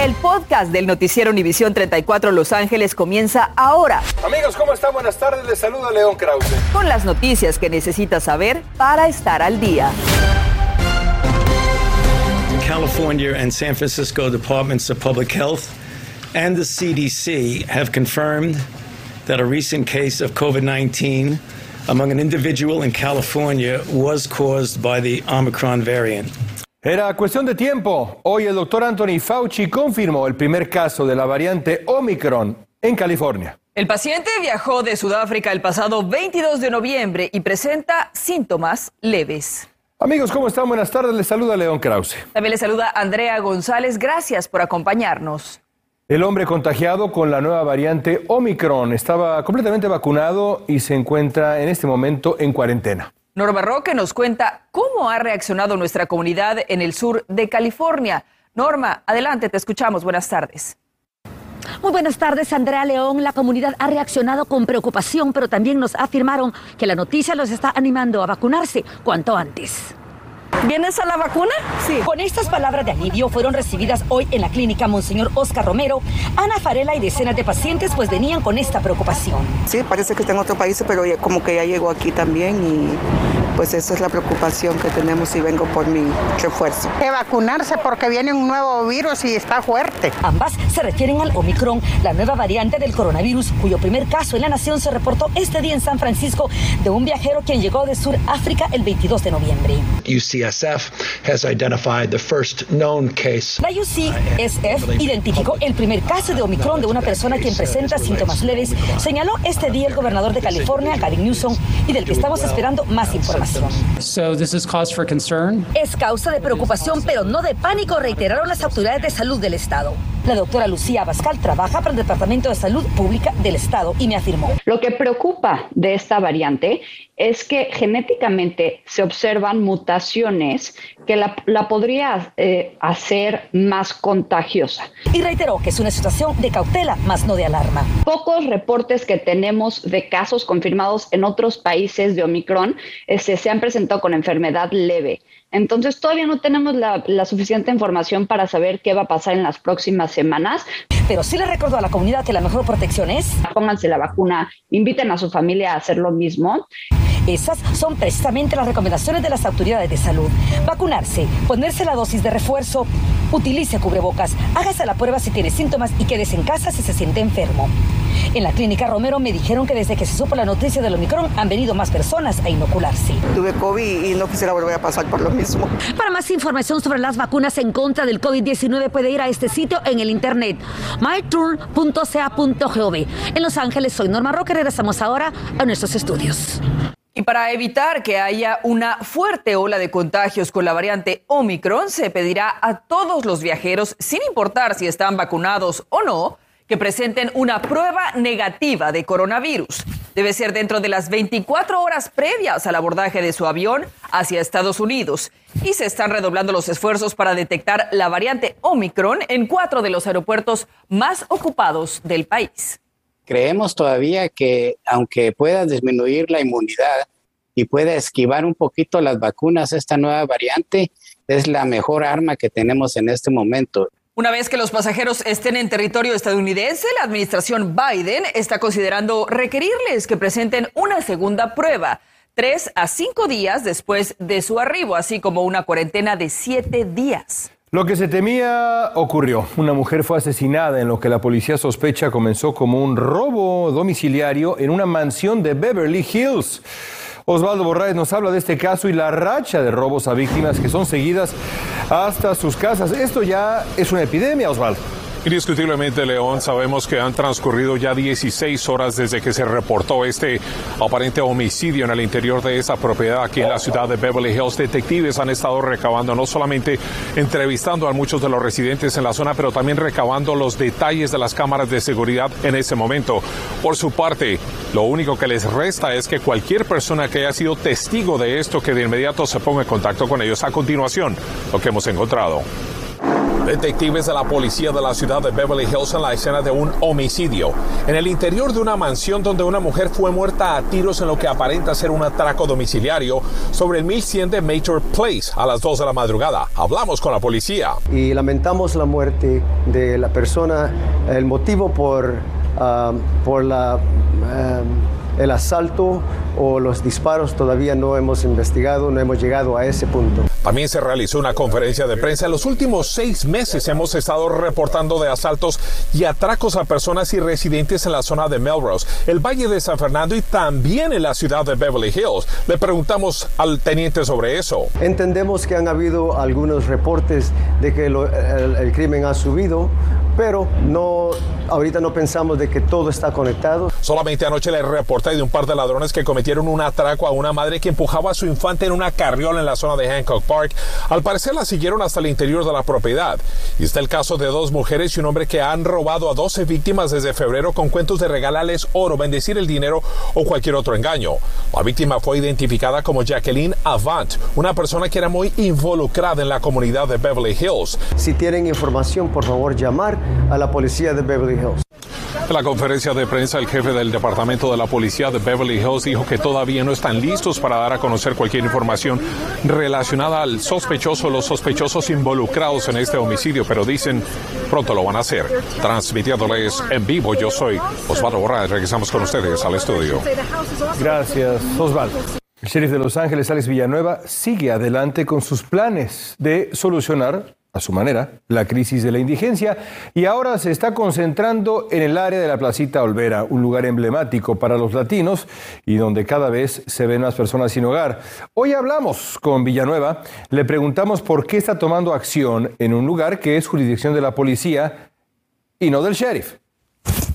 El podcast del noticiero Univisión 34 Los Ángeles comienza ahora. Amigos, ¿cómo están? Buenas tardes. Les saluda León Krause. Con las noticias que necesitas saber para estar al día. California and San Francisco Departments of Public Health and the CDC have confirmed that a recent case of COVID 19 among an individual in California was caused by the Omicron variant. Era cuestión de tiempo. Hoy el doctor Anthony Fauci confirmó el primer caso de la variante Omicron en California. El paciente viajó de Sudáfrica el pasado 22 de noviembre y presenta síntomas leves. Amigos, ¿cómo están? Buenas tardes. Les saluda León Krause. También les saluda Andrea González. Gracias por acompañarnos. El hombre contagiado con la nueva variante Omicron estaba completamente vacunado y se encuentra en este momento en cuarentena. Norma Roque nos cuenta cómo ha reaccionado nuestra comunidad en el sur de California. Norma, adelante, te escuchamos. Buenas tardes. Muy buenas tardes, Andrea León. La comunidad ha reaccionado con preocupación, pero también nos afirmaron que la noticia los está animando a vacunarse cuanto antes. ¿Vienes a la vacuna? Sí. Con estas palabras de alivio fueron recibidas hoy en la clínica Monseñor Oscar Romero, Ana Farela y decenas de pacientes pues venían con esta preocupación. Sí, parece que está en otro país, pero como que ya llegó aquí también y pues esa es la preocupación que tenemos y vengo por mi refuerzo. Que vacunarse porque viene un nuevo virus y está fuerte. Ambas se refieren al Omicron, la nueva variante del coronavirus, cuyo primer caso en la nación se reportó este día en San Francisco de un viajero quien llegó de Sudáfrica el 22 de noviembre. UCSF has identified the first known case. La UCSF identificó el primer caso de Omicron de una persona quien presenta síntomas leves, señaló este día el gobernador de California, Gavin Newsom, y del que estamos esperando más información. So this is cause for concern. Es causa de preocupación, pero no de pánico, reiteraron las autoridades de salud del estado. La doctora Lucía Abascal trabaja para el Departamento de Salud Pública del Estado y me afirmó. Lo que preocupa de esta variante es que genéticamente se observan mutaciones que la, la podría eh, hacer más contagiosa. Y reiteró que es una situación de cautela, más no de alarma. Pocos reportes que tenemos de casos confirmados en otros países de Omicron este, se han presentado con enfermedad leve. Entonces todavía no tenemos la, la, suficiente información para saber qué va a pasar en las próximas semanas. Pero sí le recuerdo a la comunidad que la mejor protección es... Pónganse la vacuna, inviten a su familia a hacer lo mismo. Esas son precisamente las recomendaciones de las autoridades de salud. Vacunarse, ponerse la dosis de refuerzo, utilice cubrebocas, hágase la prueba si tiene síntomas y quédese en casa si se siente enfermo. En la clínica Romero me dijeron que desde que se supo la noticia del Omicron han venido más personas a inocularse. Tuve COVID y no quisiera volver a pasar por lo mismo. Para más información sobre las vacunas en contra del COVID-19 puede ir a este sitio en el internet myturn.ca.gov. En Los Ángeles soy Norma Roque, regresamos ahora a nuestros estudios. Y para evitar que haya una fuerte ola de contagios con la variante Omicron, se pedirá a todos los viajeros, sin importar si están vacunados o no, que presenten una prueba negativa de coronavirus. Debe ser dentro de las 24 horas previas al abordaje de su avión hacia Estados Unidos. Y se están redoblando los esfuerzos para detectar la variante Omicron en cuatro de los aeropuertos más ocupados del país. Creemos todavía que aunque pueda disminuir la inmunidad y pueda esquivar un poquito las vacunas, esta nueva variante es la mejor arma que tenemos en este momento. Una vez que los pasajeros estén en territorio estadounidense, la administración Biden está considerando requerirles que presenten una segunda prueba, tres a cinco días después de su arribo, así como una cuarentena de siete días. Lo que se temía ocurrió. Una mujer fue asesinada en lo que la policía sospecha comenzó como un robo domiciliario en una mansión de Beverly Hills. Osvaldo Borraes nos habla de este caso y la racha de robos a víctimas que son seguidas hasta sus casas. Esto ya es una epidemia, Osvaldo. Indiscutiblemente, León, sabemos que han transcurrido ya 16 horas desde que se reportó este aparente homicidio en el interior de esa propiedad aquí en la ciudad de Beverly Hills. Detectives han estado recabando, no solamente entrevistando a muchos de los residentes en la zona, pero también recabando los detalles de las cámaras de seguridad en ese momento. Por su parte, lo único que les resta es que cualquier persona que haya sido testigo de esto, que de inmediato se ponga en contacto con ellos. A continuación, lo que hemos encontrado. Detectives de la policía de la ciudad de Beverly Hills en la escena de un homicidio en el interior de una mansión donde una mujer fue muerta a tiros en lo que aparenta ser un atraco domiciliario sobre el 1100 de Major Place a las 2 de la madrugada. Hablamos con la policía. Y lamentamos la muerte de la persona, el motivo por, ah, por la... ah, el asalto o los disparos todavía no hemos investigado, no hemos llegado a ese punto. También se realizó una conferencia de prensa. En los últimos seis meses hemos estado reportando de asaltos y atracos a personas y residentes en la zona de Melrose, el Valle de San Fernando y también en la ciudad de Beverly Hills. Le preguntamos al teniente sobre eso. Entendemos que han habido algunos reportes de que lo- el, el crimen ha subido, pero no, ahorita no pensamos de que todo está conectado. Solamente anoche le reporté de un par de ladrones que cometieron un atraco a una madre que empujaba a su infante en una carriola en la zona de Hancock Park. Al parecer la siguieron hasta el interior de la propiedad. Y está el caso de dos mujeres y un hombre que han robado a 12 víctimas desde febrero con cuentos de regalarles oro, bendecir el dinero o cualquier otro engaño. La víctima fue identificada como Jacqueline Avant, una persona que era muy involucrada en la comunidad de Beverly Hills. Si tienen información, por favor, llamar a la policía de Beverly Hills. En la conferencia de prensa, el jefe del Departamento de la Policía de Beverly Hills dijo que todavía no están listos para dar a conocer cualquier información relacionada al sospechoso o los sospechosos involucrados en este homicidio, pero dicen pronto lo van a hacer. Transmitiéndoles en vivo, yo soy Osvaldo Borrás. Regresamos con ustedes al estudio. Gracias, Osvaldo. El sheriff de Los Ángeles, Alex Villanueva, sigue adelante con sus planes de solucionar, a su manera, la crisis de la indigencia y ahora se está concentrando en el área de la Placita Olvera, un lugar emblemático para los latinos y donde cada vez se ven más personas sin hogar. Hoy hablamos con Villanueva, le preguntamos por qué está tomando acción en un lugar que es jurisdicción de la policía y no del sheriff.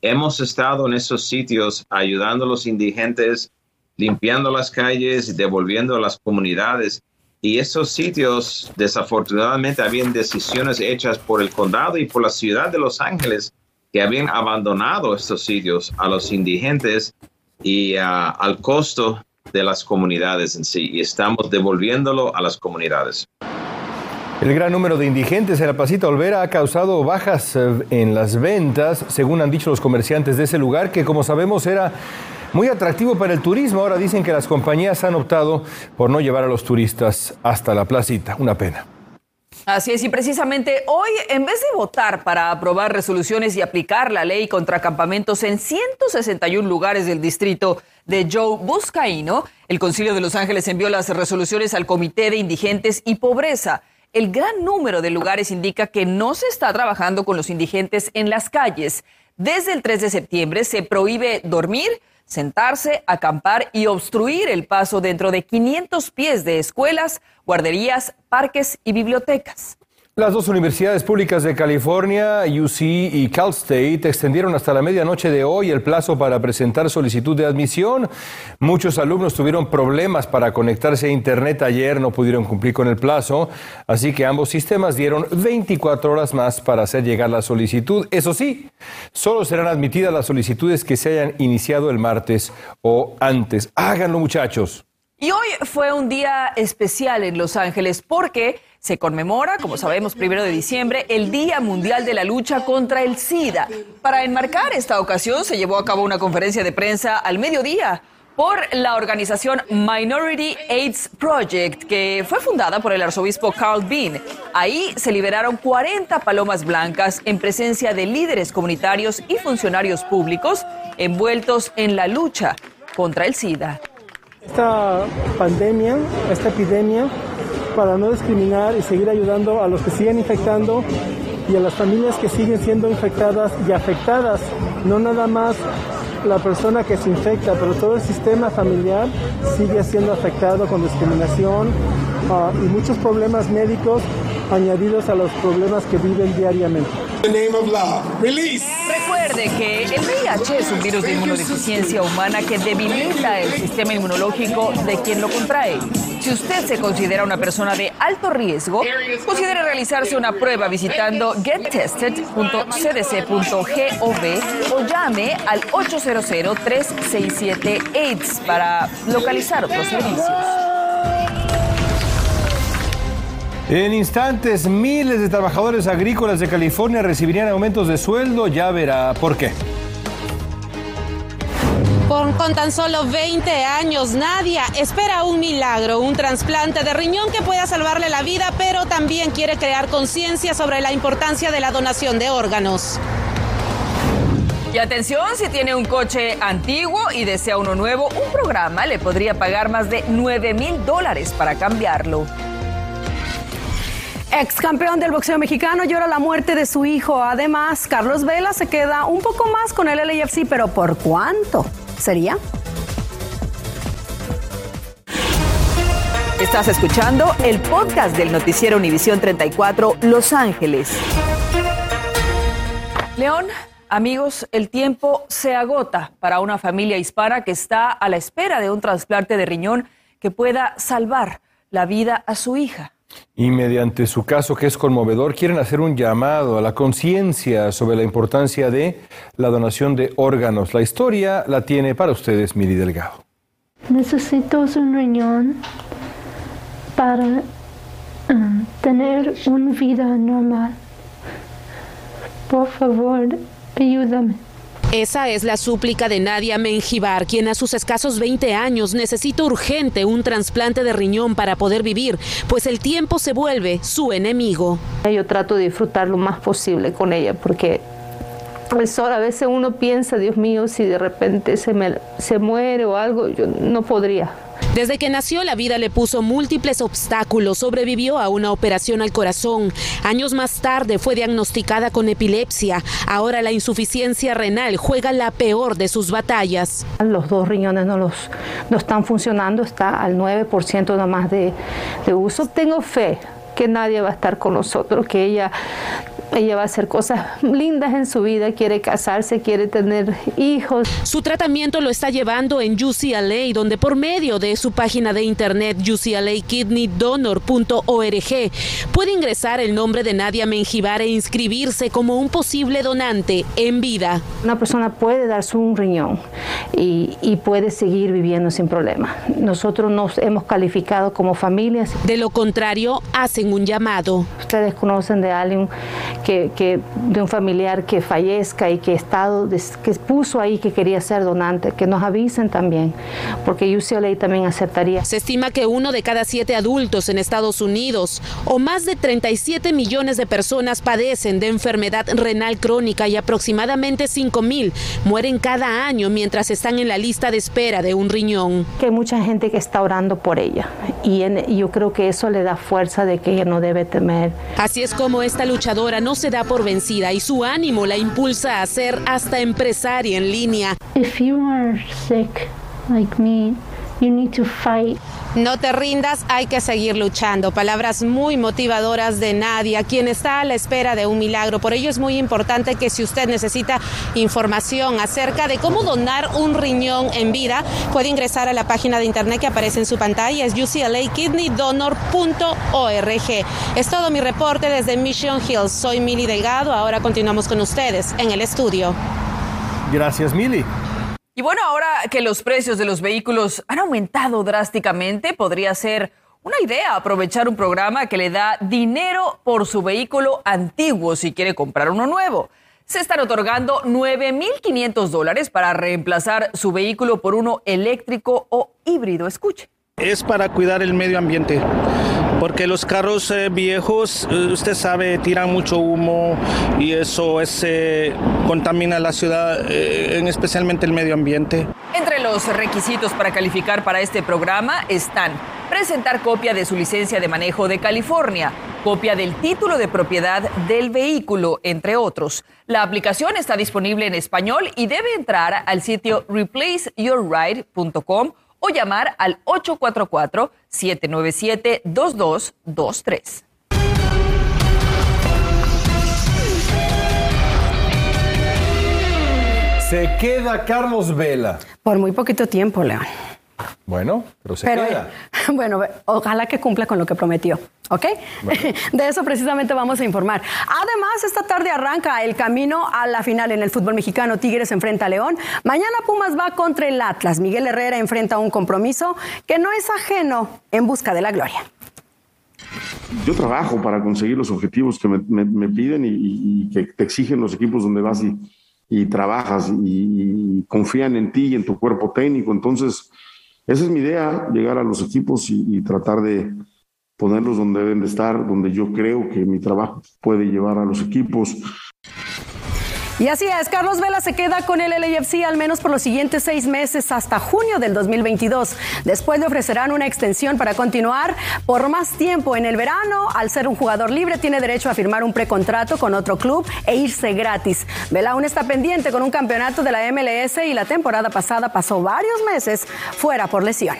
hemos estado en esos sitios ayudando a los indigentes, limpiando las calles devolviendo a las comunidades. Y esos sitios, desafortunadamente, habían decisiones hechas por el condado y por la ciudad de Los Ángeles que habían abandonado estos sitios a los indigentes y ah, al costo de las comunidades en sí. Y estamos devolviéndolo a las comunidades. El gran número de indigentes en la Placita Olvera ha causado bajas eh, en las ventas, según han dicho los comerciantes de ese lugar, que como sabemos era muy atractivo para el turismo. Ahora dicen que las compañías han optado por no llevar a los turistas hasta la placita. Una pena. Así es, y precisamente hoy, en vez de votar para aprobar resoluciones y aplicar la ley contra campamentos en 161 lugares del distrito de Joe Buscaino, el Concilio de Los Ángeles envió las resoluciones al Comité de Indigentes y Pobreza. El gran número de lugares indica que no se está trabajando con los indigentes en las calles. Desde el 3 de septiembre se prohíbe dormir, sentarse, acampar y obstruir el paso dentro de 500 pies de escuelas, guarderías, parques y bibliotecas. Las dos universidades públicas de California, UC y Cal State, extendieron hasta la medianoche de hoy el plazo para presentar solicitud de admisión. Muchos alumnos tuvieron problemas para conectarse a Internet ayer, no pudieron cumplir con el plazo, así que ambos sistemas dieron 24 horas más para hacer llegar la solicitud. Eso sí, solo serán admitidas las solicitudes que se hayan iniciado el martes o antes. Háganlo, muchachos. Y hoy fue un día especial en Los Ángeles porque se conmemora, como sabemos, primero de diciembre, el Día Mundial de la Lucha contra el SIDA. Para enmarcar esta ocasión se llevó a cabo una conferencia de prensa al mediodía por la organización Minority AIDS Project, que fue fundada por el arzobispo Carl Bean. Ahí se liberaron 40 palomas blancas en presencia de líderes comunitarios y funcionarios públicos envueltos en la lucha contra el SIDA. esta pandemia, esta epidemia, para no discriminar y seguir ayudando a los que siguen infectando y a las familias que siguen siendo infectadas y afectadas, no nada más la persona que se infecta, pero todo el sistema familiar sigue siendo afectado con discriminación ah, y muchos problemas médicos añadidos a los problemas que viven diariamente. Recuerde que el VIH es un virus de inmunodeficiencia humana que debilita el sistema inmunológico de quien lo contrae. Si usted se considera una persona de alto riesgo, considere realizarse una prueba visitando gettested.cdc.gov o llame al 800-367-AIDS para localizar otros servicios. En instantes, miles de trabajadores agrícolas de California recibirían aumentos de sueldo. Ya verá por qué. Con, con, tan solo 20 años, Nadia espera un milagro, un trasplante de riñón que pueda salvarle la vida, pero también quiere crear conciencia sobre la importancia de la donación de órganos. Y atención, si tiene un coche antiguo y desea uno nuevo, un programa le podría pagar más de 9 mil dólares para cambiarlo. Ex campeón del boxeo mexicano llora la muerte de su hijo. Además, Carlos Vela se queda un poco más con el LAFC, pero ¿por cuánto sería? Estás escuchando el podcast del noticiero Univisión 34 Los Ángeles. León, amigos, el tiempo se agota para una familia hispana que está a la espera de un trasplante de riñón que pueda salvar la vida a su hija. Y mediante su caso, que es conmovedor, quieren hacer un llamado a la conciencia sobre la importancia de la donación de órganos. La historia la tiene para ustedes Miri Delgado. Necesito un riñón para uh, tener una vida normal. Por favor, ayúdame. Esa es la súplica de Nadia Menjivar, quien a sus escasos 20 años necesita urgente un trasplante de riñón para poder vivir, pues el tiempo se vuelve su enemigo. Yo trato de disfrutar lo más posible con ella porque a veces uno piensa, Dios mío, si de repente se, me, se muere o algo, yo no podría. Desde que nació, la vida le puso múltiples obstáculos. Sobrevivió a una operación al corazón. Años más tarde fue diagnosticada con epilepsia. Ahora la insuficiencia renal juega la peor de sus batallas. Los dos riñones no, los, no están funcionando, está al 9% nomás de, de uso. Tengo fe que nadie va a estar con nosotros, que ella ella va a hacer cosas lindas en su vida, quiere casarse, quiere tener hijos. Su tratamiento lo está llevando en UCLA, donde por medio de su página de internet uclakidneydonor.org puede ingresar el nombre de Nadia Menjivar e inscribirse como un posible donante en vida. Una persona puede darse un riñón y, y puede seguir viviendo sin problema. Nosotros nos hemos calificado como familias. De lo contrario, hacen un llamado. Ustedes conocen de alguien que, de un familiar que fallezca y que estado que puso ahí que quería ser donante, que nos avisen también, porque UCLA también aceptaría. Se estima que uno de cada siete adultos en Estados Unidos o más de 37 millones de personas padecen de enfermedad renal crónica y aproximadamente 5 mil mueren cada año mientras están en la lista de espera de un riñón. Que hay mucha gente que está orando por ella y, y yo creo que eso le da fuerza de que ella no debe temer. Así es como esta luchadora no se da por vencida y su ánimo la impulsa a ser hasta empresaria en línea. If you are sick like me, you need to fight. No te rindas, hay que seguir luchando. Palabras muy motivadoras de Nadia, quien está a la espera de un milagro. Por ello es muy importante que si usted necesita información acerca de cómo donar un riñón en vida, puede ingresar a la página de internet que aparece en su pantalla, es uclakidneydonor.org. Es todo mi reporte desde Mission Hills. Soy Mili Delgado. Ahora continuamos con ustedes en el estudio. Gracias, Mili. Y bueno, ahora que los precios de los vehículos han aumentado drásticamente, podría ser una idea aprovechar un programa que le da dinero por su vehículo antiguo si quiere comprar uno nuevo. Se están otorgando 9.500 dólares para reemplazar su vehículo por uno eléctrico o híbrido. Escuche. Es para cuidar el medio ambiente, porque los carros eh, viejos, eh, usted sabe, tiran mucho humo y eso es, eh, contamina la ciudad, en especialmente el medio ambiente. Entre los requisitos para calificar para este programa están presentar copia de su licencia de manejo de California, copia del título de propiedad del vehículo, entre otros. La aplicación está disponible en español y debe entrar al sitio replaceyourride.com o llamar al 844-797-2223. Se queda Carlos Vela. Por muy poquito tiempo, León. Bueno, pero se queda. Bueno, ojalá que cumpla con lo que prometió, ¿ok? De eso precisamente vamos a informar. Además, esta tarde arranca el camino a la final en el fútbol mexicano. Tigres enfrenta a León. Mañana Pumas va contra el Atlas. Miguel Herrera enfrenta un compromiso que no es ajeno en busca de la gloria. yo trabajo para conseguir los objetivos que me, piden y, que te exigen los equipos donde vas y, trabajas y, confían en ti y en tu cuerpo técnico. Entonces, esa es mi idea, llegar a los equipos y, tratar de ponerlos donde deben de estar, donde yo creo que mi trabajo puede llevar a los equipos. Y así es, Carlos Vela se queda con el LAFC al menos por los siguientes seis meses hasta junio del 2022. Después le ofrecerán una extensión para continuar por más tiempo en el verano. Al ser un jugador libre, tiene derecho a firmar un precontrato con otro club e irse gratis. Vela aún está pendiente con un campeonato de la MLS y la temporada pasada pasó varios meses fuera por lesión.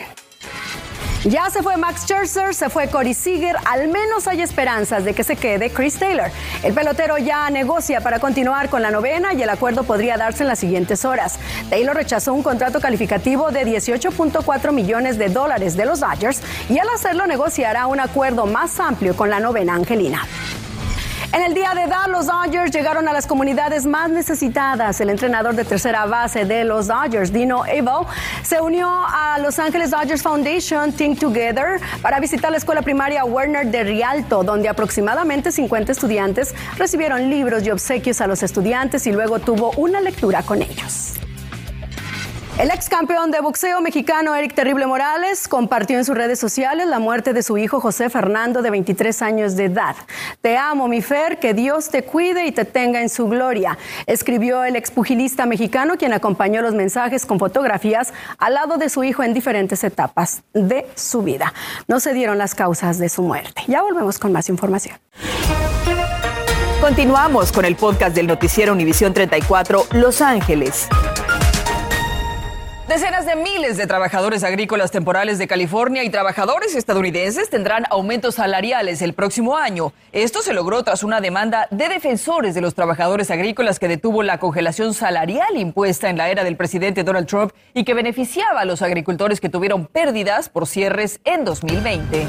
Ya se fue Max Scherzer, se fue Corey Seager, al menos hay esperanzas de que se quede Chris Taylor. El pelotero ya negocia para continuar con la novena y el acuerdo podría darse en las siguientes horas. Taylor rechazó un contrato calificativo de 18.4 millones de dólares de los Dodgers y al hacerlo negociará un acuerdo más amplio con la novena angelina. En el día de edad, los Dodgers llegaron a las comunidades más necesitadas. El entrenador de tercera base de los Dodgers, Dino Abel, se unió a Los Angeles Dodgers Foundation Think Together para visitar la escuela primaria Werner de Rialto, donde aproximadamente 50 estudiantes recibieron libros y obsequios a los estudiantes y luego tuvo una lectura con ellos. El ex campeón de boxeo mexicano Eric Terrible Morales compartió en sus redes sociales la muerte de su hijo José Fernando de 23 años de edad. Te amo, mi Fer, que Dios te cuide y te tenga en su gloria, escribió el expugilista mexicano quien acompañó los mensajes con fotografías al lado de su hijo en diferentes etapas de su vida. No se dieron las causas de su muerte. Ya volvemos con más información. Continuamos con el podcast del noticiero Univisión 34 Los Ángeles. Decenas de miles de trabajadores agrícolas temporales de California y trabajadores estadounidenses tendrán aumentos salariales el próximo año. Esto se logró tras una demanda de defensores de los trabajadores agrícolas que detuvo la congelación salarial impuesta en la era del presidente Donald Trump y que beneficiaba a los agricultores que tuvieron pérdidas por cierres en 2020.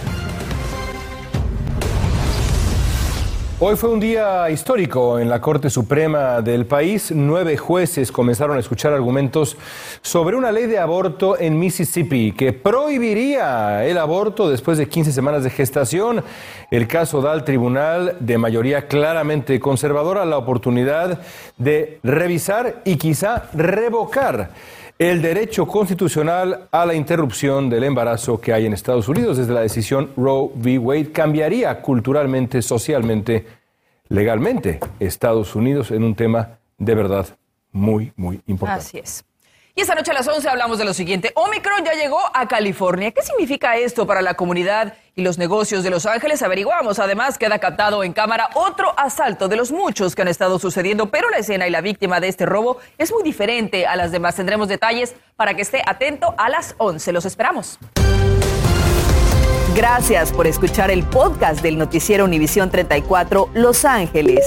Hoy fue un día histórico en la Corte Suprema del país. Nueve jueces comenzaron a escuchar argumentos sobre una ley de aborto en Mississippi que prohibiría el aborto después de 15 semanas de gestación. El caso da al tribunal de mayoría claramente conservadora la oportunidad de revisar y quizá revocar el derecho constitucional a la interrupción del embarazo que hay en Estados Unidos desde la decisión Roe v. Wade cambiaría culturalmente, socialmente, legalmente Estados Unidos en un tema de verdad muy, muy importante. Así es. Y esta noche a las 11 hablamos de lo siguiente. Omicron ya llegó a California. ¿Qué significa esto para la comunidad y los negocios de Los Ángeles? Averiguamos. Además, queda captado en cámara otro asalto de los muchos que han estado sucediendo, pero la escena y la víctima de este robo es muy diferente a las demás. Tendremos detalles para que esté atento a las 11. Los esperamos. Gracias por escuchar el podcast del noticiero Univisión 34 Los Ángeles.